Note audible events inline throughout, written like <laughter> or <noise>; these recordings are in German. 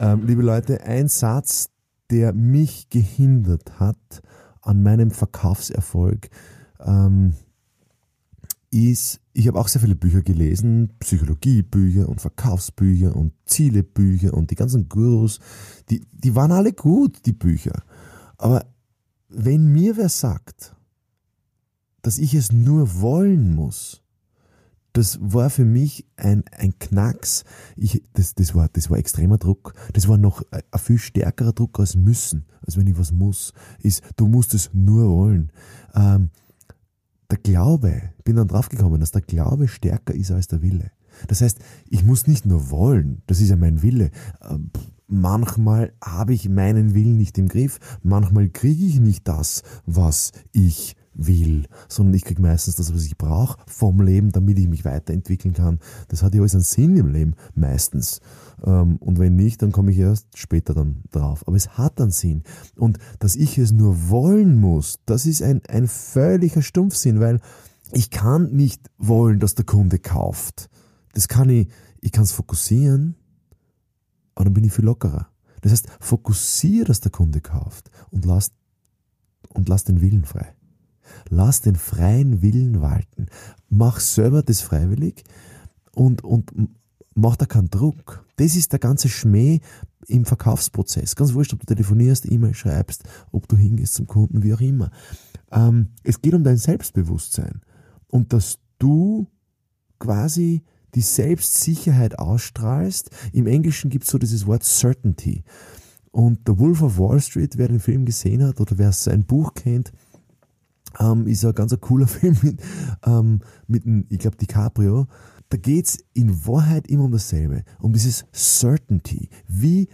ähm, liebe Leute, ein Satz, der mich gehindert hat an meinem Verkaufserfolg, ähm, ist, ich habe auch sehr viele Bücher gelesen, Psychologiebücher und Verkaufsbücher und Zielebücher und die ganzen Gurus, die, die waren alle gut, die Bücher. Aber wenn mir wer sagt, dass ich es nur wollen muss, das war für mich ein, ein Knacks. Ich, das, das, war, das war extremer Druck. Das war noch ein viel stärkerer Druck als müssen, als wenn ich was muss. Ist, du musst es nur wollen. Ähm, der Glaube, ich bin dann draufgekommen, dass der Glaube stärker ist als der Wille. Das heißt, ich muss nicht nur wollen, das ist ja mein Wille. Ähm, manchmal habe ich meinen Willen nicht im Griff, manchmal kriege ich nicht das, was ich will, sondern ich kriege meistens das, was ich brauche vom Leben, damit ich mich weiterentwickeln kann. Das hat ja alles einen Sinn im Leben, meistens. Ähm, und wenn nicht, dann komme ich erst später dann drauf. Aber es hat einen Sinn. Und dass ich es nur wollen muss, das ist ein, ein völliger Stumpfsinn, weil ich kann nicht wollen, dass der Kunde kauft. Das kann ich, ich kann es fokussieren, aber dann bin ich viel lockerer. Das heißt, fokussiere, dass der Kunde kauft und lass, und lass den Willen frei. Lass den freien Willen walten. Mach selber das freiwillig und, und mach da keinen Druck. Das ist der ganze Schmäh im Verkaufsprozess. Ganz wurscht, ob du telefonierst, E-Mail schreibst, ob du hingehst zum Kunden, wie auch immer. Ähm, es geht um dein Selbstbewusstsein und dass du quasi die Selbstsicherheit ausstrahlst. Im Englischen gibt es so dieses Wort Certainty. Und der Wolf of Wall Street, wer den Film gesehen hat oder wer sein Buch kennt, ähm, ist ein ganz ein cooler <laughs> Film mit, ähm, mit einem, ich glaube, DiCaprio. Da geht's in Wahrheit immer um dasselbe, um dieses Certainty. Wie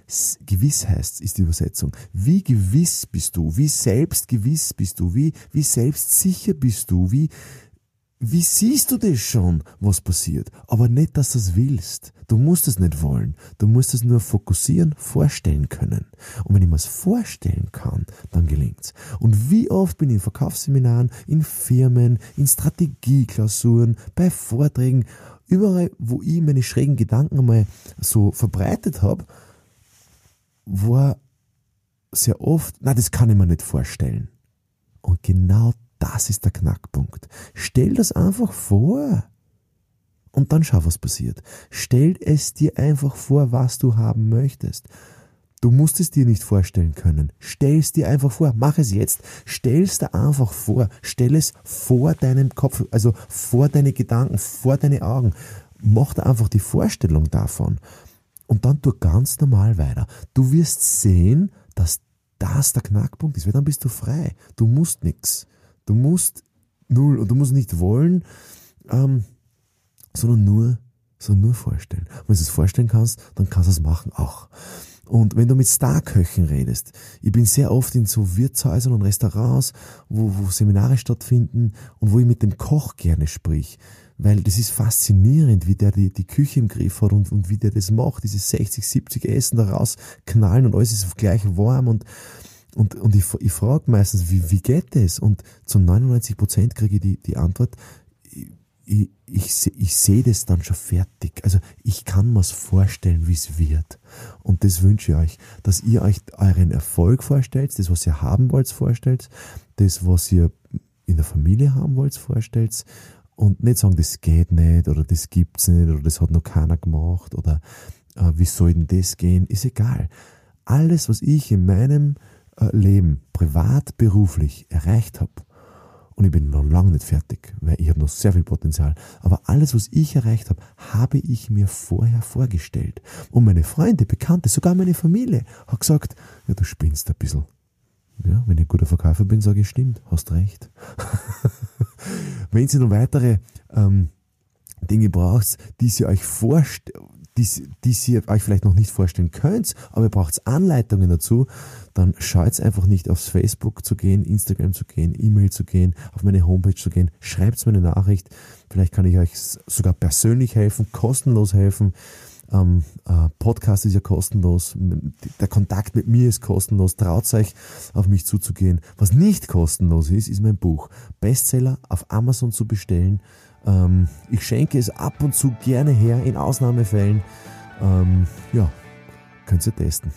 gewiss heißt ist die Übersetzung. Wie gewiss bist du? Wie selbstgewiss bist du? Wie, wie selbstsicher bist du? Wie, wie siehst du das schon, was passiert? Aber nicht, dass du es willst. Du musst es nicht wollen. Du musst es nur fokussieren, vorstellen können. Und wenn ich mir es vorstellen kann, dann gelingt's. Und wie oft bin ich in Verkaufsseminaren, in Firmen, in Strategieklausuren, bei Vorträgen, überall, wo ich meine schrägen Gedanken einmal so verbreitet habe, war sehr oft, na, das kann ich mir nicht vorstellen. Und genau das ist der Knackpunkt. Stell das einfach vor. Und dann schau, was passiert. Stell es dir einfach vor, was du haben möchtest. Du musst es dir nicht vorstellen können. Stell es dir einfach vor. Mach es jetzt. Stell es dir einfach vor. Stell es vor deinem Kopf, also vor deine Gedanken, vor deine Augen. Mach dir einfach die Vorstellung davon. Und dann tu ganz normal weiter. Du wirst sehen, dass das der Knackpunkt ist, weil dann bist du frei. Du musst nichts. Du musst null und du musst nicht wollen, ähm, sondern nur, sondern nur vorstellen. Und wenn du es vorstellen kannst, dann kannst du es machen auch. Und wenn du mit Starköchen redest, ich bin sehr oft in so Wirtshäusern und Restaurants, wo, wo Seminare stattfinden und wo ich mit dem Koch gerne sprich, weil das ist faszinierend, wie der die, die Küche im Griff hat und, und wie der das macht, diese 60, 70 Essen da rausknallen und alles ist gleich warm und und, und ich, ich frage meistens, wie, wie geht das? Und zu 99 Prozent kriege ich die, die Antwort, ich, ich, ich sehe das dann schon fertig. Also ich kann mir's vorstellen, wie es wird. Und das wünsche ich euch, dass ihr euch euren Erfolg vorstellt, das, was ihr haben wollt, vorstellt, das, was ihr in der Familie haben wollt, vorstellt und nicht sagen, das geht nicht oder das gibt's nicht oder das hat noch keiner gemacht oder äh, wie soll denn das gehen, ist egal. Alles, was ich in meinem Leben, privat, beruflich erreicht habe, und ich bin noch lange nicht fertig, weil ich habe noch sehr viel Potenzial, aber alles, was ich erreicht habe, habe ich mir vorher vorgestellt. Und meine Freunde, Bekannte, sogar meine Familie hat gesagt, ja, du spinnst ein bisschen. Ja, wenn ich ein guter Verkäufer bin, sage ich, stimmt, hast recht. <laughs> wenn Sie noch weitere ähm, Dinge braucht, die Sie euch vorstellen, die, die ihr euch vielleicht noch nicht vorstellen könnt, aber ihr braucht Anleitungen dazu, dann schaut einfach nicht aufs Facebook zu gehen, Instagram zu gehen, E-Mail zu gehen, auf meine Homepage zu gehen, schreibt mir eine Nachricht, vielleicht kann ich euch sogar persönlich helfen, kostenlos helfen. Ähm, äh, Podcast ist ja kostenlos, der Kontakt mit mir ist kostenlos, traut euch auf mich zuzugehen. Was nicht kostenlos ist, ist mein Buch. Bestseller auf Amazon zu bestellen. Ähm, ich schenke es ab und zu gerne her, in Ausnahmefällen. Ähm, ja, könnt ihr testen.